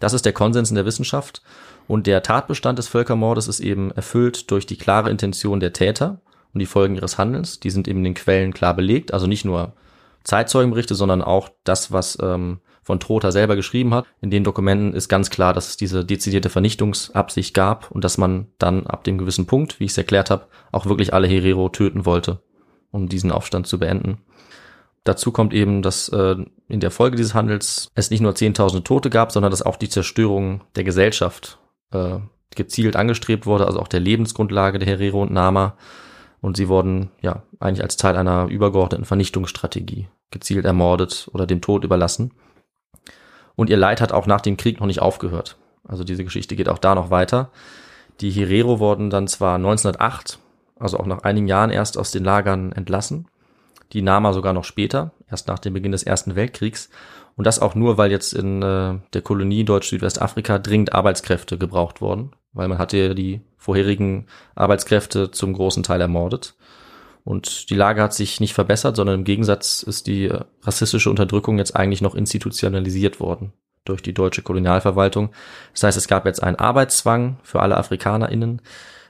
Das ist der Konsens in der Wissenschaft. Und der Tatbestand des Völkermordes ist eben erfüllt durch die klare Intention der Täter und die Folgen ihres Handelns. Die sind eben in den Quellen klar belegt. Also nicht nur Zeitzeugenberichte, sondern auch das, was ähm, von Trotha selber geschrieben hat. In den Dokumenten ist ganz klar, dass es diese dezidierte Vernichtungsabsicht gab und dass man dann ab dem gewissen Punkt, wie ich es erklärt habe, auch wirklich alle Herero töten wollte, um diesen Aufstand zu beenden. Dazu kommt eben, dass äh, in der Folge dieses Handels es nicht nur zehntausende Tote gab, sondern dass auch die Zerstörung der Gesellschaft äh, gezielt angestrebt wurde, also auch der Lebensgrundlage der Herero und Nama. Und sie wurden ja eigentlich als Teil einer übergeordneten Vernichtungsstrategie gezielt ermordet oder dem Tod überlassen. Und ihr Leid hat auch nach dem Krieg noch nicht aufgehört. Also diese Geschichte geht auch da noch weiter. Die Herero wurden dann zwar 1908, also auch nach einigen Jahren erst aus den Lagern entlassen, die Nama sogar noch später, erst nach dem Beginn des Ersten Weltkriegs. Und das auch nur, weil jetzt in äh, der Kolonie Deutsch-Südwestafrika dringend Arbeitskräfte gebraucht wurden, weil man hatte ja die vorherigen Arbeitskräfte zum großen Teil ermordet. Und die Lage hat sich nicht verbessert, sondern im Gegensatz ist die äh, rassistische Unterdrückung jetzt eigentlich noch institutionalisiert worden durch die deutsche Kolonialverwaltung. Das heißt, es gab jetzt einen Arbeitszwang für alle AfrikanerInnen.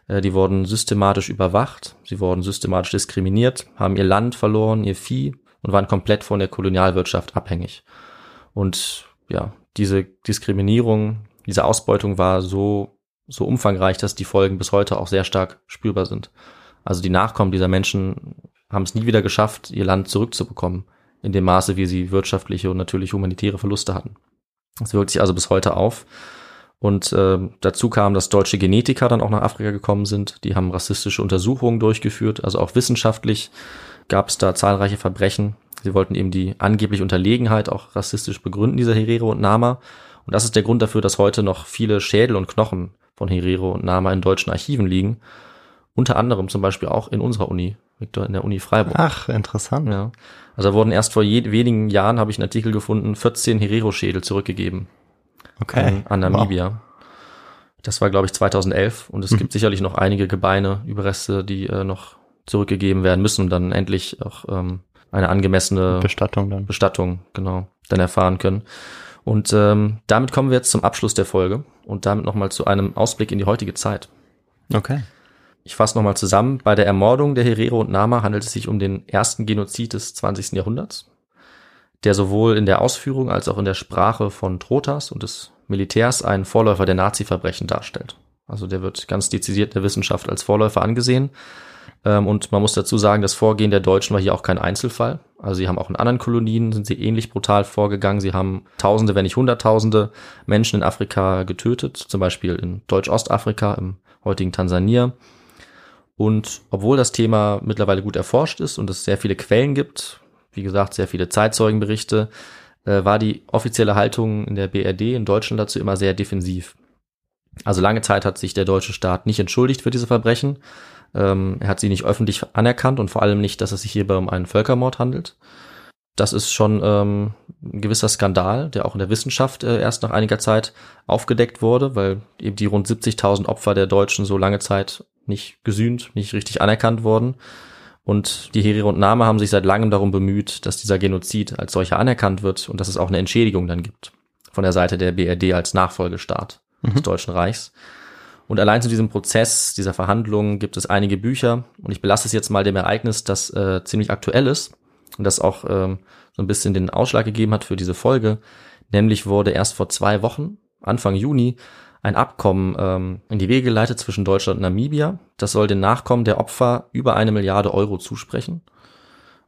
Äh, die wurden systematisch überwacht, sie wurden systematisch diskriminiert, haben ihr Land verloren, ihr Vieh und waren komplett von der Kolonialwirtschaft abhängig. Und ja, diese Diskriminierung, diese Ausbeutung war so, so umfangreich, dass die Folgen bis heute auch sehr stark spürbar sind. Also die Nachkommen dieser Menschen haben es nie wieder geschafft, ihr Land zurückzubekommen, in dem Maße, wie sie wirtschaftliche und natürlich humanitäre Verluste hatten. Das wirkt sich also bis heute auf. Und äh, dazu kam, dass deutsche Genetiker dann auch nach Afrika gekommen sind. Die haben rassistische Untersuchungen durchgeführt, also auch wissenschaftlich gab es da zahlreiche Verbrechen. Sie wollten eben die angebliche Unterlegenheit auch rassistisch begründen, dieser Herero und Nama. Und das ist der Grund dafür, dass heute noch viele Schädel und Knochen von Herero und Nama in deutschen Archiven liegen. Unter anderem zum Beispiel auch in unserer Uni, Victor, in der Uni Freiburg. Ach, interessant. Ja. Also da wurden erst vor je, wenigen Jahren, habe ich einen Artikel gefunden, 14 Herero-Schädel zurückgegeben Okay. an, an Namibia. Wow. Das war, glaube ich, 2011 und es Mhm. gibt sicherlich noch einige Gebeine, Überreste, die äh, noch zurückgegeben werden müssen und dann endlich auch ähm, eine angemessene Bestattung dann. Bestattung, genau, dann erfahren können. Und ähm, damit kommen wir jetzt zum Abschluss der Folge und damit nochmal zu einem Ausblick in die heutige Zeit. Okay. Ich fasse nochmal zusammen. Bei der Ermordung der Herero und Nama handelt es sich um den ersten Genozid des 20. Jahrhunderts, der sowohl in der Ausführung als auch in der Sprache von Trotas und des Militärs einen Vorläufer der Nazi-Verbrechen darstellt. Also der wird ganz dezidiert in der Wissenschaft als Vorläufer angesehen. Ähm, Und man muss dazu sagen, das Vorgehen der Deutschen war hier auch kein Einzelfall. Also sie haben auch in anderen Kolonien, sind sie ähnlich brutal vorgegangen. Sie haben Tausende, wenn nicht Hunderttausende Menschen in Afrika getötet, zum Beispiel in Deutsch-Ostafrika, im heutigen Tansania. Und obwohl das Thema mittlerweile gut erforscht ist und es sehr viele Quellen gibt, wie gesagt, sehr viele Zeitzeugenberichte, äh, war die offizielle Haltung in der BRD in Deutschland dazu immer sehr defensiv. Also lange Zeit hat sich der deutsche Staat nicht entschuldigt für diese Verbrechen. Ähm, er hat sie nicht öffentlich anerkannt und vor allem nicht, dass es sich hierbei um einen Völkermord handelt. Das ist schon ähm, ein gewisser Skandal, der auch in der Wissenschaft äh, erst nach einiger Zeit aufgedeckt wurde, weil eben die rund 70.000 Opfer der Deutschen so lange Zeit nicht gesühnt, nicht richtig anerkannt wurden. Und die Herero und Name haben sich seit langem darum bemüht, dass dieser Genozid als solcher anerkannt wird und dass es auch eine Entschädigung dann gibt von der Seite der BRD als Nachfolgestaat des Deutschen Reichs. Und allein zu diesem Prozess, dieser Verhandlungen gibt es einige Bücher. Und ich belasse es jetzt mal dem Ereignis, das äh, ziemlich aktuell ist und das auch ähm, so ein bisschen den Ausschlag gegeben hat für diese Folge. Nämlich wurde erst vor zwei Wochen, Anfang Juni, ein Abkommen ähm, in die Wege geleitet zwischen Deutschland und Namibia. Das soll den Nachkommen der Opfer über eine Milliarde Euro zusprechen.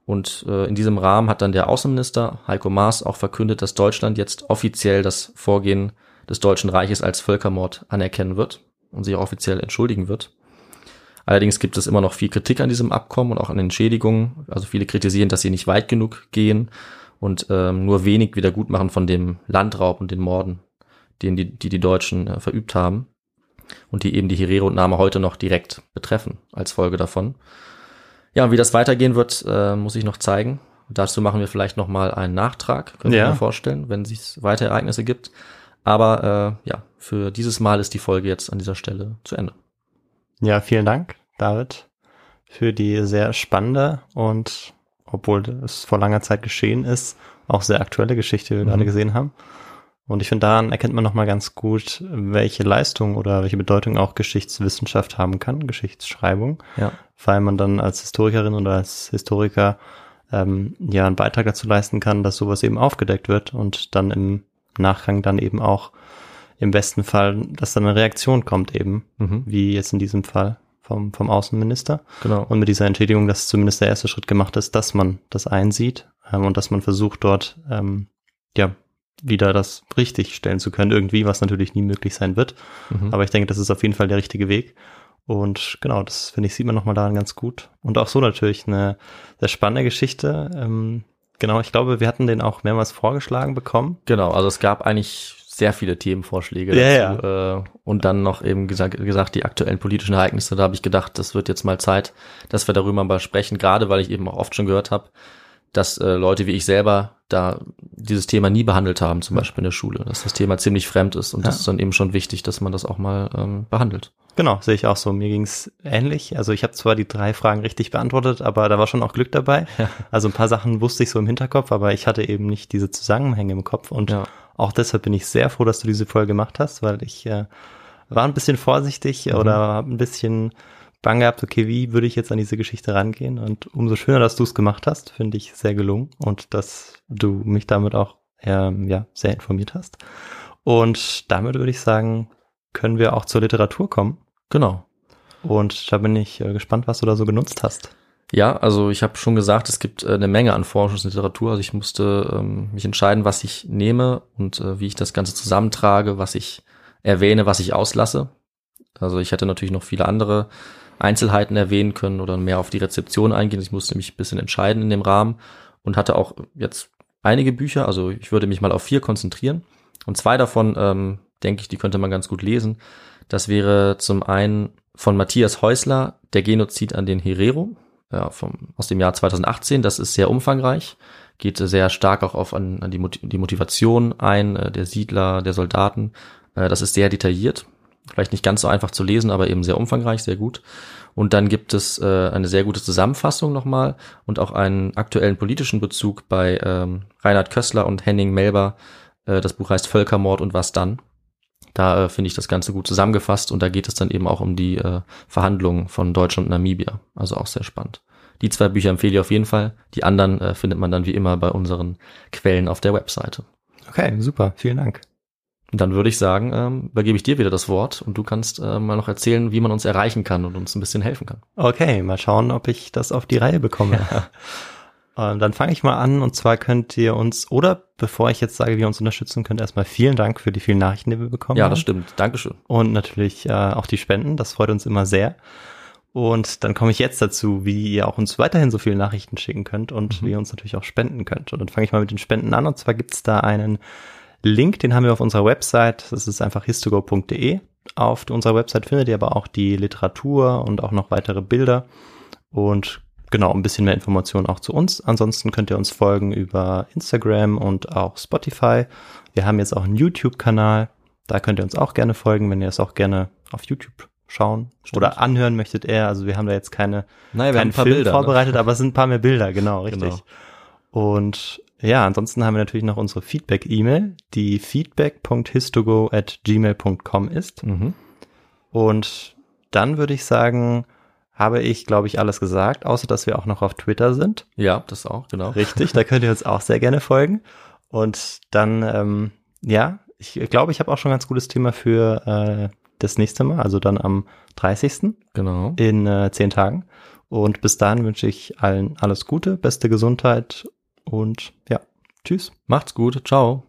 Und äh, in diesem Rahmen hat dann der Außenminister Heiko Maas auch verkündet, dass Deutschland jetzt offiziell das Vorgehen des Deutschen Reiches als Völkermord anerkennen wird und sich auch offiziell entschuldigen wird. Allerdings gibt es immer noch viel Kritik an diesem Abkommen und auch an Entschädigungen. Also viele kritisieren, dass sie nicht weit genug gehen und ähm, nur wenig Wiedergutmachen von dem Landraub und den Morden, den die die, die Deutschen äh, verübt haben und die eben die Herero und Name heute noch direkt betreffen als Folge davon. Ja, und wie das weitergehen wird, äh, muss ich noch zeigen. Dazu machen wir vielleicht noch mal einen Nachtrag, könnte Ja. ich mir vorstellen, wenn es weitere Ereignisse gibt. Aber äh, ja, für dieses Mal ist die Folge jetzt an dieser Stelle zu Ende. Ja, vielen Dank, David, für die sehr spannende und, obwohl es vor langer Zeit geschehen ist, auch sehr aktuelle Geschichte, die wir Mhm. gerade gesehen haben. Und ich finde, daran erkennt man nochmal ganz gut, welche Leistung oder welche Bedeutung auch Geschichtswissenschaft haben kann, Geschichtsschreibung, Ja. weil man dann als Historikerin oder als Historiker ähm, ja einen Beitrag dazu leisten kann, dass sowas eben aufgedeckt wird und dann im Nachgang dann eben auch im besten Fall, dass dann eine Reaktion kommt eben, Mhm. wie jetzt in diesem Fall vom, vom Außenminister. Genau. Und mit dieser Entschädigung, dass zumindest der erste Schritt gemacht ist, dass man das einsieht ähm, und dass man versucht dort ähm, ja wieder das richtig stellen zu können, irgendwie, was natürlich nie möglich sein wird. Mhm. Aber ich denke, das ist auf jeden Fall der richtige Weg. Und genau, das finde ich, sieht man nochmal daran ganz gut. Und auch so natürlich eine sehr spannende Geschichte. Ähm, Genau, ich glaube, wir hatten den auch mehrmals vorgeschlagen bekommen. Genau, also es gab eigentlich sehr viele Themenvorschläge Ja, dazu. Äh, und dann noch eben gesagt, gesagt, die aktuellen politischen Ereignisse, da habe ich gedacht, das wird jetzt mal Zeit, dass wir darüber mal sprechen, gerade weil ich eben auch oft schon gehört habe, dass äh, Leute wie ich selber da dieses Thema nie behandelt haben, zum Beispiel in der Schule, dass das Thema ziemlich fremd ist und Ja. das ist dann eben schon wichtig, dass man das auch mal ähm, behandelt. Genau, sehe ich auch so. Mir ging's ähnlich. Also ich habe zwar die drei Fragen richtig beantwortet, aber da war schon auch Glück dabei. *laughs* Also ein paar Sachen wusste ich so im Hinterkopf, aber ich hatte eben nicht diese Zusammenhänge im Kopf. Und Ja. auch deshalb bin ich sehr froh, dass du diese Folge gemacht hast, weil ich äh, war ein bisschen vorsichtig Mhm. oder ein bisschen Bang gehabt, okay, wie würde ich jetzt an diese Geschichte rangehen? Und umso schöner, dass du es gemacht hast, finde ich sehr gelungen und dass du mich damit auch ähm, ja, sehr informiert hast. Und damit würde ich sagen, können wir auch zur Literatur kommen. Genau. Und da bin ich äh, gespannt, was du da so genutzt hast. Ja, also ich habe schon gesagt, es gibt äh, eine Menge an Forschungsliteratur. Also ich musste ähm, mich entscheiden, was ich nehme und äh, wie ich das Ganze zusammentrage, was ich erwähne, was ich auslasse. Also ich hätte natürlich noch viele andere Einzelheiten erwähnen können oder mehr auf die Rezeption eingehen. Ich musste mich ein bisschen entscheiden in dem Rahmen und hatte auch jetzt einige Bücher. Also ich würde mich mal auf vier konzentrieren. Und zwei davon, ähm, denke ich, die könnte man ganz gut lesen. Das wäre zum einen von Matthias Häusler, Der Genozid an den Herero, ja, vom, aus dem Jahr 2018. Das ist sehr umfangreich, geht sehr stark auch auf an, an die, die Motivation ein, äh, der Siedler, der Soldaten. Äh, das ist sehr detailliert, vielleicht nicht ganz so einfach zu lesen, aber eben sehr umfangreich, sehr gut. Und dann gibt es äh, eine sehr gute Zusammenfassung nochmal und auch einen aktuellen politischen Bezug bei ähm, Reinhard Kössler und Henning Melber. Äh, das Buch heißt Völkermord und was dann. Da äh, finde ich das Ganze gut zusammengefasst und da geht es dann eben auch um die äh, Verhandlungen von Deutschland und Namibia. Also auch sehr spannend. Die zwei Bücher empfehle ich auf jeden Fall. Die anderen äh, findet man dann wie immer bei unseren Quellen auf der Webseite. Okay, super, vielen Dank. Und dann würde ich sagen, ähm, übergebe ich dir wieder das Wort und du kannst äh, mal noch erzählen, wie man uns erreichen kann und uns ein bisschen helfen kann. Okay, mal schauen, ob ich das auf die Reihe bekomme. *laughs* Ähm, dann fange ich mal an und zwar könnt ihr uns, oder bevor ich jetzt sage, wie ihr uns unterstützen könnt, erstmal vielen Dank für die vielen Nachrichten, die wir bekommen Ja, haben. das stimmt. Dankeschön. Und natürlich äh, auch die Spenden, das freut uns immer sehr. Und dann komme ich jetzt dazu, wie ihr auch uns weiterhin so viele Nachrichten schicken könnt und wie ihr uns natürlich auch spenden könnt. Und dann fange ich mal mit den Spenden an. Und zwar gibt's da einen Link, den haben wir auf unserer Website. Das ist einfach histogo.de. Auf unserer Website findet ihr aber auch die Literatur und auch noch weitere Bilder. Und genau, ein bisschen mehr Informationen auch zu uns. Ansonsten könnt ihr uns folgen über Instagram und auch Spotify. Wir haben jetzt auch einen YouTube-Kanal. Da könnt ihr uns auch gerne folgen, wenn ihr es auch gerne auf YouTube schauen oder anhören möchtet eher. Also wir haben da jetzt keine, Naja, wir haben ein paar Film Bilder, ne? vorbereitet, aber es sind ein paar mehr Bilder, genau, richtig. Genau. Und ja, ansonsten haben wir natürlich noch unsere Feedback-E-Mail, die feedback.histogo at gmail.com ist. Mhm. Und dann würde ich sagen, habe ich, glaube ich, alles gesagt, außer dass wir auch noch auf Twitter sind. Ja, das auch, genau. Richtig, *laughs* da könnt ihr uns auch sehr gerne folgen. Und dann, ähm, ja, ich glaube, ich habe auch schon ein ganz gutes Thema für äh, das nächste Mal, also dann am 30. Genau. in äh, zehn Tagen. Und bis dahin wünsche ich allen alles Gute, beste Gesundheit und ja, tschüss. Macht's gut. Ciao.